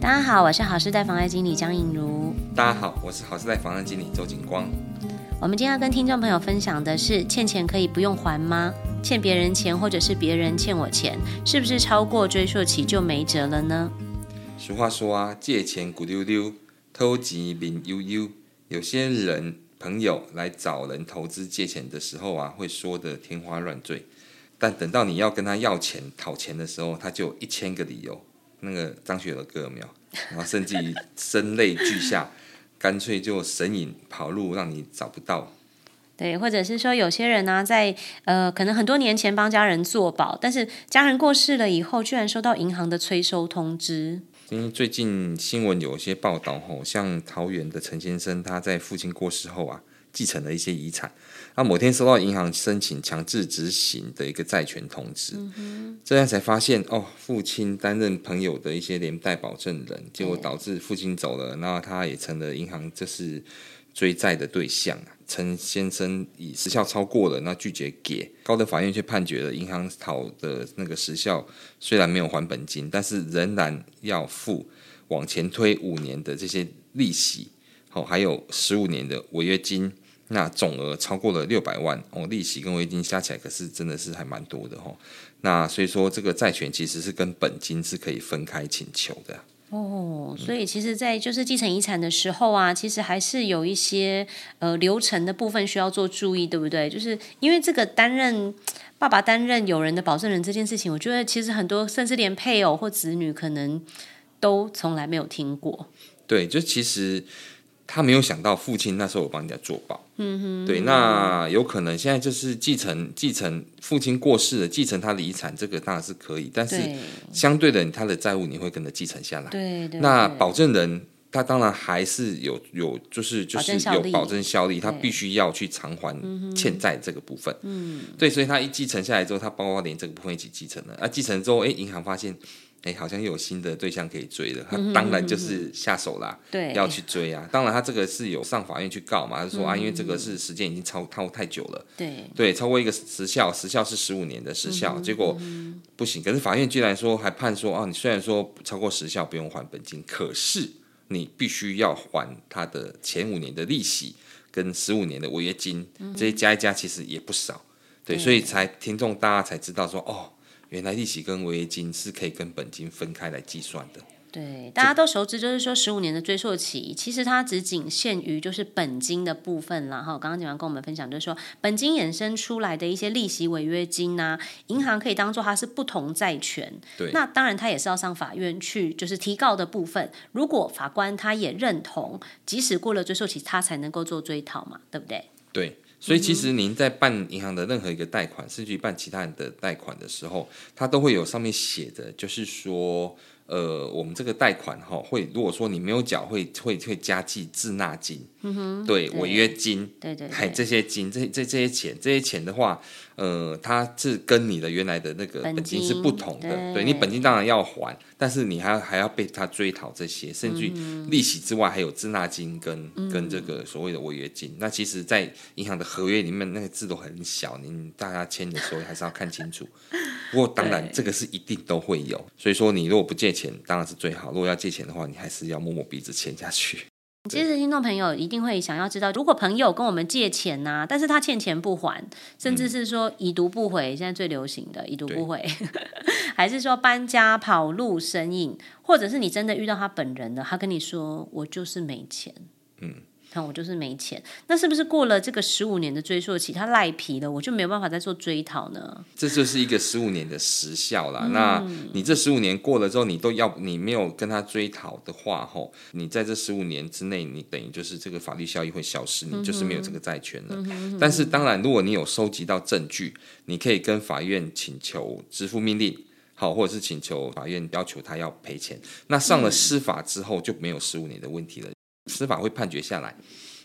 大家好，我是好事贷房贷经理江颖如。大家好，我是好事贷房贷经理周景光。我们今天要跟听众朋友分享的是：欠钱可以不用还吗？欠别人钱，或者是别人欠我钱，是不是超过追溯期就没辙了呢？俗话说啊，借钱骨溜溜，偷钱脸悠悠。有些人朋友来找人投资借钱的时候啊，会说得天花乱坠，但等到你要跟他要钱讨钱的时候，他就有一千个理由。那个张学友的歌有没有？然后甚至于声泪俱下，干脆就神隐跑路，让你找不到。对，或者是说有些人呢、啊，在呃，可能很多年前帮家人做保，但是家人过世了以后，居然收到银行的催收通知。因为最近新闻有一些报道，吼，像桃园的陈先生，他在父亲过世后啊。继承了一些遗产，那某天收到银行申请强制执行的一个债权通知，这样才发现哦，父亲担任朋友的一些连带保证人，结果导致父亲走了，那他也成了银行这是追债的对象。陈先生以时效超过了，那拒绝给，高等法院却判决了银行讨的那个时效虽然没有还本金，但是仍然要付往前推五年的这些利息。好，还有十五年的违约金，那总额超过了六百万哦，利息跟违约金加起来可是真的是还蛮多的哦。那所以说，这个债权其实是跟本金是可以分开请求的哦。所以其实，在就是继承遗产的时候啊，其实还是有一些呃流程的部分需要做注意，对不对？就是因为这个担任爸爸担任有人的保证人这件事情，我觉得其实很多甚至连配偶或子女可能都从来没有听过。对，就其实。他没有想到父亲那时候有帮人家做保，嗯哼，对，那有可能现在就是继承继承父亲过世了，继承他的遗产，这个当然是可以，但是相对的，他的债务你会跟着继承下来，对对。那保证人他当然还是有有就是就是有保证效力，他必须要去偿还欠债这个部分，嗯，对，所以他一继承下来之后，他包括连这个部分一起继承了，啊，继承之后，哎，银行发现。哎，好像又有新的对象可以追了，他当然就是下手啦，对，要去追啊。当然，他这个是有上法院去告嘛，他说啊，因为这个是时间已经超超太久了，对对，超过一个时效，时效是十五年的时效，结果不行。可是法院居然说还判说啊，你虽然说超过时效不用还本金，可是你必须要还他的前五年的利息跟十五年的违约金，这些加一加其实也不少，对，所以才听众大家才知道说哦。原来利息跟违约金是可以跟本金分开来计算的。对，大家都熟知，就是说十五年的追溯期，其实它只仅限于就是本金的部分啦。哈，刚刚警官跟我们分享，就是说本金衍生出来的一些利息、违约金呐、啊，银行可以当做它是不同债权。对，那当然它也是要上法院去就是提告的部分。如果法官他也认同，即使过了追溯期，他才能够做追讨嘛，对不对？对。所以，其实您在办银行的任何一个贷款，甚至于办其他人的贷款的时候，它都会有上面写的，就是说。呃，我们这个贷款哈，会如果说你没有缴，会会会加计滞纳金，嗯哼，对，违约金，对对，还这些金，这这这些钱，这些钱的话，呃，它是跟你的原来的那个本金是不同的，对，对你本金当然要还，但是你还要还要被他追讨这些，甚至于利息之外，还有滞纳金跟、嗯、跟这个所谓的违约金。那其实，在银行的合约里面，那个字都很小，你大家签的时候还是要看清楚。不过，当然这个是一定都会有，所以说你如果不借钱，当然是最好；如果要借钱的话，你还是要摸摸鼻子签下去。其实，听众朋友一定会想要知道，如果朋友跟我们借钱呐、啊，但是他欠钱不还，甚至是说已读不回，现在最流行的已读不回，还是说搬家、跑路、神隐，或者是你真的遇到他本人了，他跟你说我就是没钱，嗯。看我就是没钱，那是不是过了这个十五年的追溯期，他赖皮了，我就没有办法再做追讨呢？这就是一个十五年的时效啦。嗯、那你这十五年过了之后，你都要你没有跟他追讨的话，吼，你在这十五年之内，你等于就是这个法律效益会消失，你就是没有这个债权了。嗯、但是当然，如果你有收集到证据，你可以跟法院请求支付命令。好，或者是请求法院要求他要赔钱。那上了司法之后就没有十五年的问题了，司法会判决下来，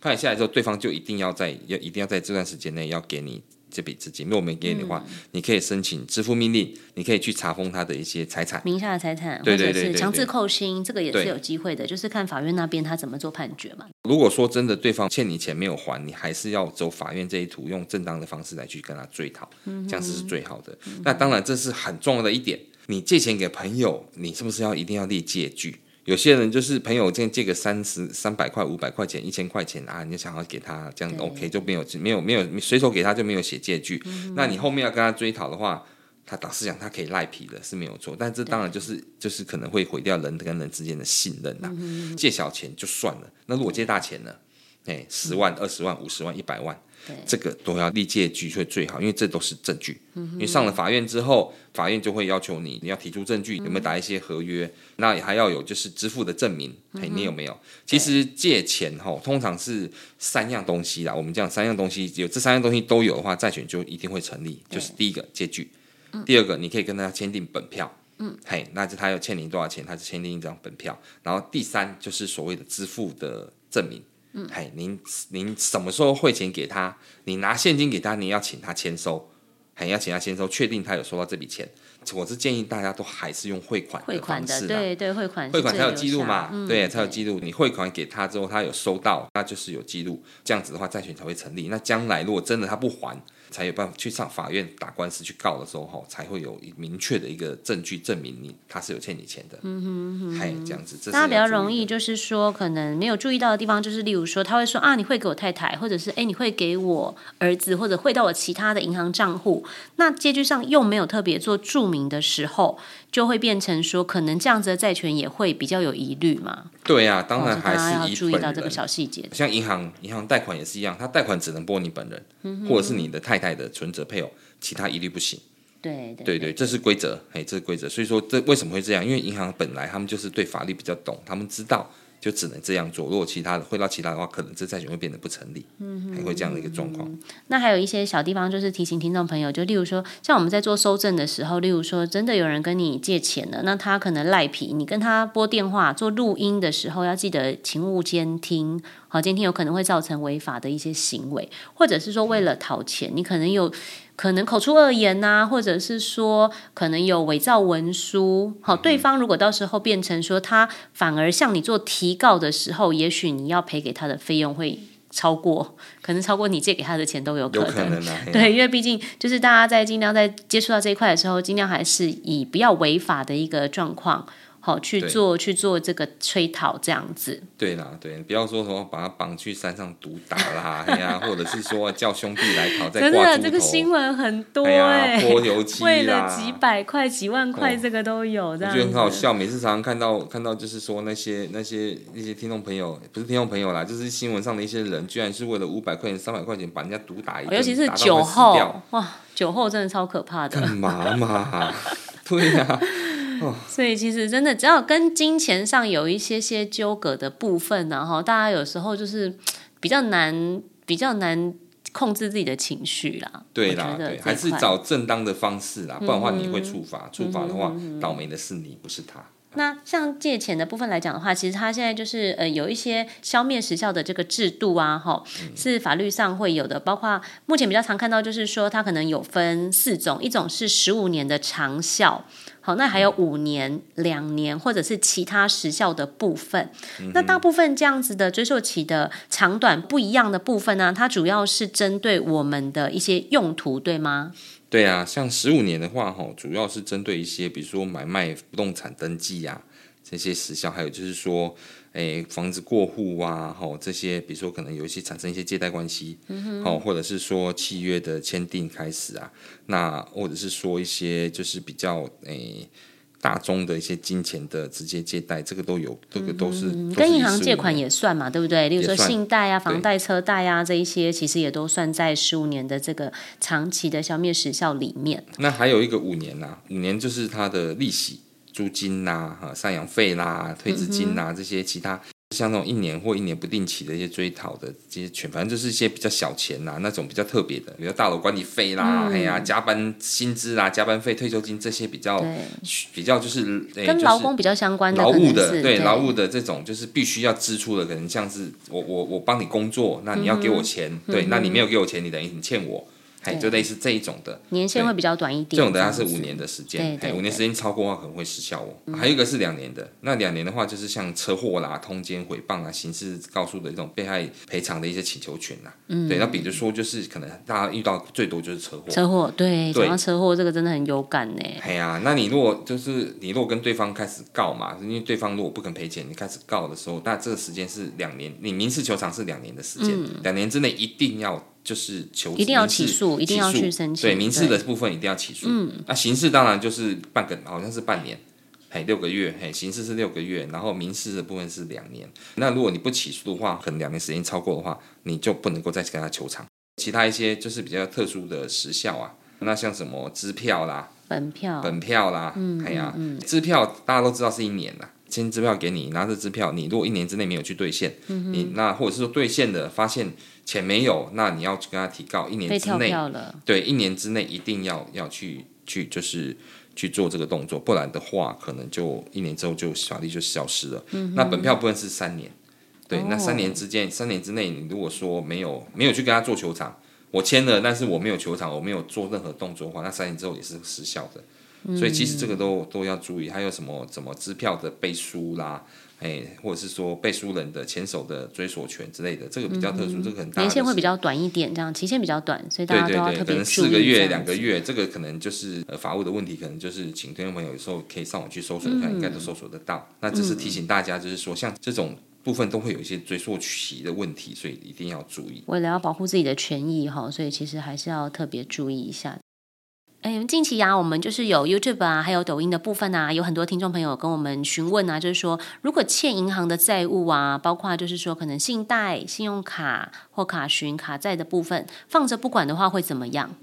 判决下来之后，对方就一定要在要一定要在这段时间内要给你。这笔资金，如果没给你的话，嗯、你可以申请支付命令，你可以去查封他的一些财产，名下的财产，对对对对对，或者是强制扣薪，这个也是有机会的，就是看法院那边他怎么做判决嘛。如果说真的对方欠你钱没有还，你还是要走法院这一途，用正当的方式来去跟他追讨，嗯、这样子是最好的。嗯、那当然这是很重要的一点，你借钱给朋友，你是不是要一定要立借据？有些人就是朋友，借借个三十三百块、五百块钱、一千块钱啊，你就想要给他这样子 OK 就没有没有没有随手给他就没有写借据。嗯、那你后面要跟他追讨的话，他导师讲他可以赖皮的是没有错，但这当然就是就是可能会毁掉人跟人之间的信任呐、啊。嗯、借小钱就算了，那如果借大钱呢？哎，十万、二十万、五十万、一百万。这个都要立借据会最好，因为这都是证据。嗯、因为上了法院之后，法院就会要求你，你要提出证据，有没有打一些合约？嗯、那也还要有就是支付的证明，嗯、哼你有没有？其实借钱哈，通常是三样东西啦。我们讲三样东西，有这三样东西都有的话，债权就一定会成立。就是第一个借据，嗯、第二个你可以跟他签订本票，嗯，嘿，那就他要欠你多少钱，他就签订一张本票。然后第三就是所谓的支付的证明。嗯，嘿，您您什么时候汇钱给他？你拿现金给他，你要请他签收，还要请他签收，确定他有收到这笔钱。我是建议大家都还是用汇款的方式的，对对，汇款汇款才有记录嘛，嗯、对，才有记录。你汇款给他之后，他有收到，那就是有记录，这样子的话，债权才会成立。那将来如果真的他不还，才有办法去上法院打官司去告的时候，哈，才会有明确的一个证据证明你他是有欠你钱的。嗯哼哼，这样子，大家比较容易就是说，可能没有注意到的地方，就是例如说，他会说啊，你会给我太太，或者是哎，你会给我儿子，或者汇到我其他的银行账户，那借据上又没有特别做注明的时候，就会变成说，可能这样子的债权也会比较有疑虑嘛。对呀、啊，当然还是要注意到这个小细节。像银行，银行贷款也是一样，他贷款只能拨你本人，嗯、或者是你的太太的存折配偶，其他一律不行。对对对，对对，这是规则，哎，这是规则。所以说，这为什么会这样？因为银行本来他们就是对法律比较懂，他们知道。就只能这样做。如果其他的汇到其他的话，可能这债权会变得不成立，嗯，还会这样的一个状况。那还有一些小地方，就是提醒听众朋友，就例如说，像我们在做收证的时候，例如说，真的有人跟你借钱了，那他可能赖皮，你跟他拨电话做录音的时候，要记得请勿监听，好，监听有可能会造成违法的一些行为，或者是说为了讨钱，你可能有。可能口出恶言呐、啊，或者是说可能有伪造文书，好，对方如果到时候变成说他反而向你做提告的时候，也许你要赔给他的费用会超过，可能超过你借给他的钱都有可能。可能啊，对，因为毕竟就是大家在尽量在接触到这一块的时候，尽量还是以不要违法的一个状况。好去做去做这个催讨这样子，对啦，对，不要说什么把他绑去山上毒打啦，哎呀，或者是说叫兄弟来讨债，真的这个新闻很多哎、欸，泼油 漆为了几百块、几万块，这个都有，这样子。我觉得很好笑，每次常常看到看到就是说那些那些那些听众朋友，不是听众朋友啦，就是新闻上的一些人，居然是为了五百块钱、三百块钱把人家毒打一顿，尤其是酒后，哇，酒后真的超可怕的，干嘛嘛？对呀、啊。所以其实真的，只要跟金钱上有一些些纠葛的部分，然后大家有时候就是比较难，比较难控制自己的情绪啦。对啦，对，还是找正当的方式啦，不然的话你会触发，触发的话，倒霉的是你，不是他。那像借钱的部分来讲的话，其实它现在就是呃有一些消灭时效的这个制度啊，哈，是法律上会有的，包括目前比较常看到就是说，它可能有分四种，一种是十五年的长效。好，那还有五年、两年，或者是其他时效的部分。那大部分这样子的追溯期的长短不一样的部分呢，它主要是针对我们的一些用途，对吗？对啊，像十五年的话，哈，主要是针对一些，比如说买卖不动产登记呀、啊。这些时效，还有就是说，诶，房子过户啊，哈，这些，比如说可能有一些产生一些借贷关系，好，或者是说契约的签订开始啊，那或者是说一些就是比较诶大宗的一些金钱的直接借贷，这个都有，这个都是、嗯、跟银行借款也算嘛，对不对？例如说信贷啊、房贷、车贷啊这一些，其实也都算在十五年的这个长期的消灭时效里面。那还有一个五年呐、啊，五年就是它的利息。租金呐、啊，哈，赡养费啦，退职金呐，这些其他像那种一年或一年不定期的一些追讨的这些权，反正就是一些比较小钱呐、啊，那种比较特别的，比如大楼管理费啦，嗯、哎呀，加班薪资啦，加班费、退休金这些比较比较就是跟劳工比较相关的劳务的，对劳务的这种就是必须要支出的，可能像是我我我帮你工作，那你要给我钱，嗯、对，那你没有给我钱，你等于你欠我。就类似这一种的年限会比较短一点，这种的它是五年的时间，五年时间超过的话可能会失效哦。还有一个是两年的，那两年的话就是像车祸啦、通奸、诽谤啊、刑事告诉的这种被害赔偿的一些请求权呐。嗯，对，那比如说就是可能大家遇到最多就是车祸，车祸对，讲到车祸这个真的很有感呢。哎呀，那你如果就是你如果跟对方开始告嘛，因为对方如果不肯赔钱，你开始告的时候，那这个时间是两年，你民事求偿是两年的时间，两年之内一定要。就是求一定要起诉，一定要去申请。对，民事的部分一定要起诉。嗯，那刑事当然就是半个，好像是半年，嘿，六个月，嘿，刑事是六个月，然后民事的部分是两年。那如果你不起诉的话，可能两年时间超过的话，你就不能够再跟他求偿。其他一些就是比较特殊的时效啊，那像什么支票啦、本票、本票啦，嗯，哎呀，支票大家都知道是一年啦，签支票给你，拿着支票，你如果一年之内没有去兑现，嗯，你那或者是说兑现的发现。钱没有，那你要去跟他提告，一年之内，对，一年之内一定要要去去就是去做这个动作，不然的话，可能就一年之后就法律就消失了。嗯、那本票部分是三年，对，哦、那三年之间，三年之内，你如果说没有没有去跟他做球场，我签了，但是我没有球场，我没有做任何动作的话，那三年之后也是失效的。嗯、所以其实这个都都要注意，还有什么怎么支票的背书啦。哎，或者是说背书人的前手的追索权之类的，这个比较特殊，嗯、这个很大。年限会比较短一点，这样期限比较短，所以大家都要特别注意。对对对，可能四个月、两个月，这个可能就是呃法务的问题，可能就是请听众朋友有时候可以上网去搜索一下，嗯、应该都搜索得到。那只是提醒大家，就是说像这种部分都会有一些追溯期的问题，所以一定要注意。为了要保护自己的权益哈，所以其实还是要特别注意一下。哎，近期呀、啊，我们就是有 YouTube 啊，还有抖音的部分啊，有很多听众朋友跟我们询问啊，就是说，如果欠银行的债务啊，包括就是说可能信贷、信用卡或卡询卡债的部分，放着不管的话会怎么样？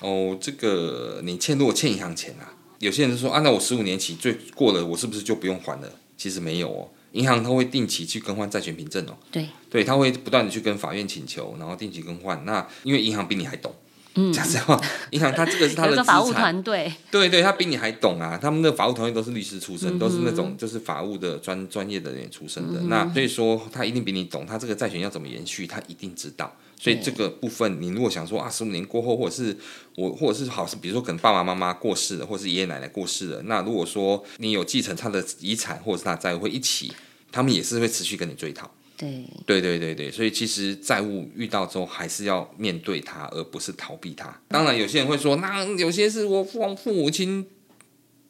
哦，这个你欠如果欠银行钱啊，有些人就说，按、啊、照我十五年期最过了，我是不是就不用还了？其实没有哦，银行它会定期去更换债权凭证哦。对，对，它会不断的去跟法院请求，然后定期更换。那因为银行比你还懂。嗯，讲实话，银行他这个是他的法务团队，对对，他比你还懂啊。他们的法务团队都是律师出身，嗯、都是那种就是法务的专专业的人出身的。嗯、那所以说，他一定比你懂，他这个债权要怎么延续，他一定知道。所以这个部分，你如果想说啊，十五年过后，或者是我，或者是好是，比如说可能爸爸妈妈过世了，或者是爷爷奶奶过世了，那如果说你有继承他的遗产，或者是他债务会一起，他们也是会持续跟你追讨。对对对对对，所以其实债务遇到之后，还是要面对它，而不是逃避它。当然，有些人会说，那有些是我父父母亲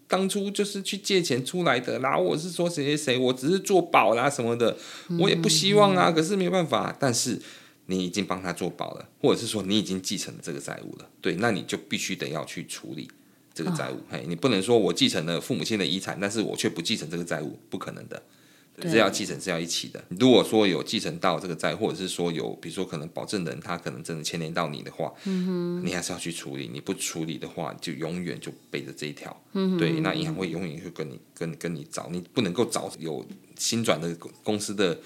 当初就是去借钱出来的，然后我是说谁谁谁，我只是做保啦什么的，我也不希望啊，可是没办法。但是你已经帮他做保了，或者是说你已经继承了这个债务了，对，那你就必须得要去处理这个债务。嘿，你不能说我继承了父母亲的遗产，但是我却不继承这个债务，不可能的。是要继承是要一起的。如果说有继承到这个债，或者是说有，比如说可能保证人他可能真的牵连到你的话，嗯，你还是要去处理。你不处理的话，就永远就背着这一条。嗯，对，那银行会永远会跟你跟跟你找，你不能够找有新转的公司的。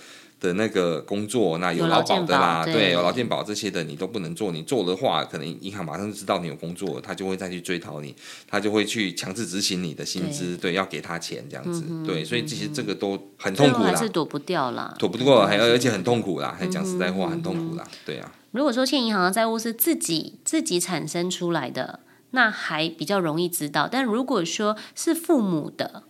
的那个工作，那有劳保的啦，对，对，有劳健保这些的，你都不能做。你做的话，可能银行马上就知道你有工作，他就会再去追讨你，他就会去强制执行你的薪资，对，对，要给他钱这样子，嗯、对，所以其实这个都很痛苦啦，还是躲不掉啦，躲不过，还而且很痛苦啦，还讲实在话，很痛苦啦，对啊。如果说欠银行的债务是自己自己产生出来的，那还比较容易知道，但如果说是父母的。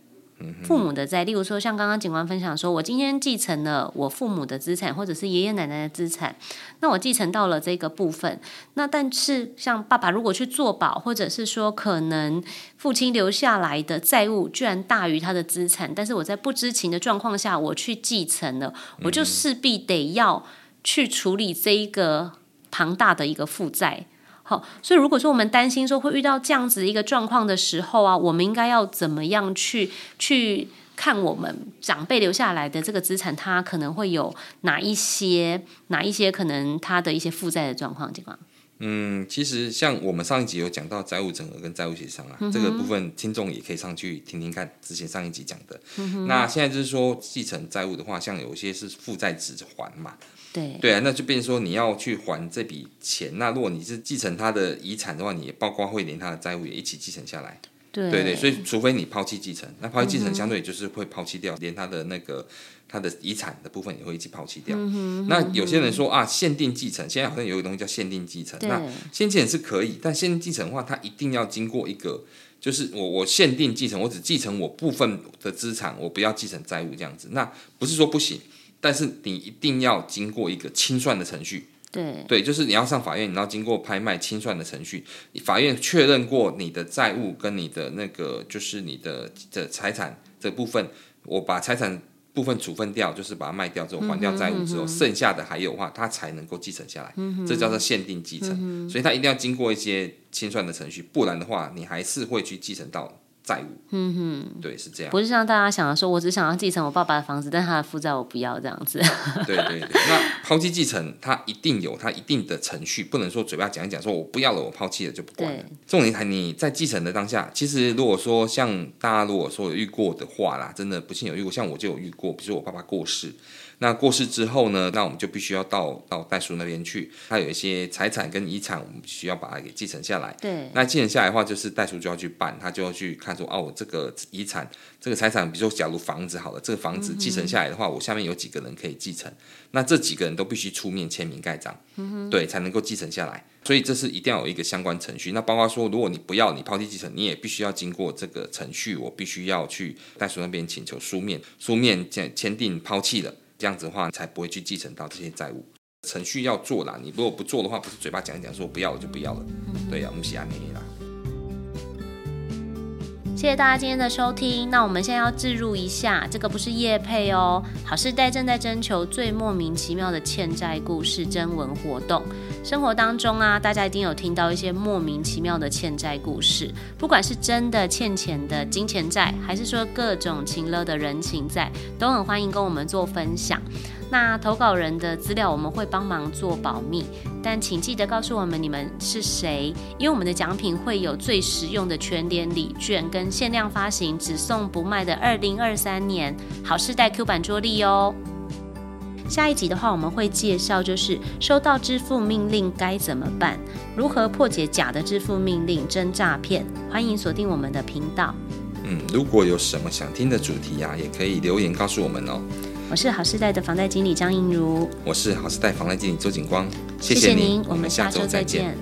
父母的债，例如说像刚刚警官分享说，我今天继承了我父母的资产，或者是爷爷奶奶的资产，那我继承到了这个部分，那但是像爸爸如果去做保，或者是说可能父亲留下来的债务居然大于他的资产，但是我在不知情的状况下我去继承了，我就势必得要去处理这一个庞大的一个负债。好，所以如果说我们担心说会遇到这样子一个状况的时候啊，我们应该要怎么样去去看我们长辈留下来的这个资产，它可能会有哪一些哪一些可能它的一些负债的状况情况？嗯，其实像我们上一集有讲到债务整合跟债务协商啊，嗯、这个部分听众也可以上去听听看之前上一集讲的。嗯、那现在就是说继承债务的话，像有一些是负债指还嘛，对对啊，那就变成说你要去还这笔钱。那如果你是继承他的遗产的话，你也包括会连他的债务也一起继承下来。对对对，所以除非你抛弃继承，那抛弃继承相对就是会抛弃掉连他的那个。他的遗产的部分也会一起抛弃掉。那有些人说啊，限定继承，现在好像有一个东西叫限定继承。那限定继承是可以，但限定继承的话，它一定要经过一个，就是我我限定继承，我只继承我部分的资产，我不要继承债务这样子。那不是说不行，但是你一定要经过一个清算的程序。对对，就是你要上法院，你要经过拍卖清算的程序，法院确认过你的债务跟你的那个就是你的的财产这部分，我把财产。部分处分掉，就是把它卖掉之后还掉债务之后，嗯哼嗯哼，剩下的还有的话，它才能够继承下来。嗯、这叫做限定继承，嗯、所以它一定要经过一些清算的程序，不然的话，你还是会去继承到。债务，嗯哼，对，是这样，不是像大家想的说，我只想要继承我爸爸的房子，但他的负债我不要这样子。对对对，那抛弃继承，他一定有他一定的程序，不能说嘴巴讲一讲，说我不要了，我抛弃了就不管了。对重点还你在继承的当下，其实如果说像大家如果说有遇过的话啦，真的不幸有遇过，像我就有遇过，比如说我爸爸过世。那过世之后呢？那我们就必须要到到代叔那边去，他有一些财产跟遗产，我们需要把它给继承下来。对。那继承下来的话，就是代叔就要去办，他就要去看说，哦，我这个遗产、这个财产，比如说假如房子好了，这个房子继承下来的话，嗯、我下面有几个人可以继承，那这几个人都必须出面签名盖章，嗯、对，才能够继承下来。所以这是一定要有一个相关程序。那包括说，如果你不要你抛弃继承，你也必须要经过这个程序，我必须要去代书那边请求书面书面签签订抛弃了。这样子的话，才不会去继承到这些债务。程序要做啦，你如果不做的话，不是嘴巴讲一讲说不要了就不要了。对呀、啊，我们写安妮啦。谢谢大家今天的收听。那我们现在要置入一下，这个不是业配哦。好事代正在征求最莫名其妙的欠债故事征文活动。生活当中啊，大家一定有听到一些莫名其妙的欠债故事，不管是真的欠钱的金钱债，还是说各种情勒的人情债，都很欢迎跟我们做分享。那投稿人的资料我们会帮忙做保密，但请记得告诉我们你们是谁，因为我们的奖品会有最实用的全年礼券跟限量发行只送不卖的二零二三年好事代 Q 版桌历哦。下一集的话，我们会介绍就是收到支付命令该怎么办，如何破解假的支付命令真诈骗。欢迎锁定我们的频道。嗯，如果有什么想听的主题呀、啊，也可以留言告诉我们哦。我是好时代的房贷经理张映如，我是好时代房贷经理周景光，谢谢您，谢谢您，我们下周再见。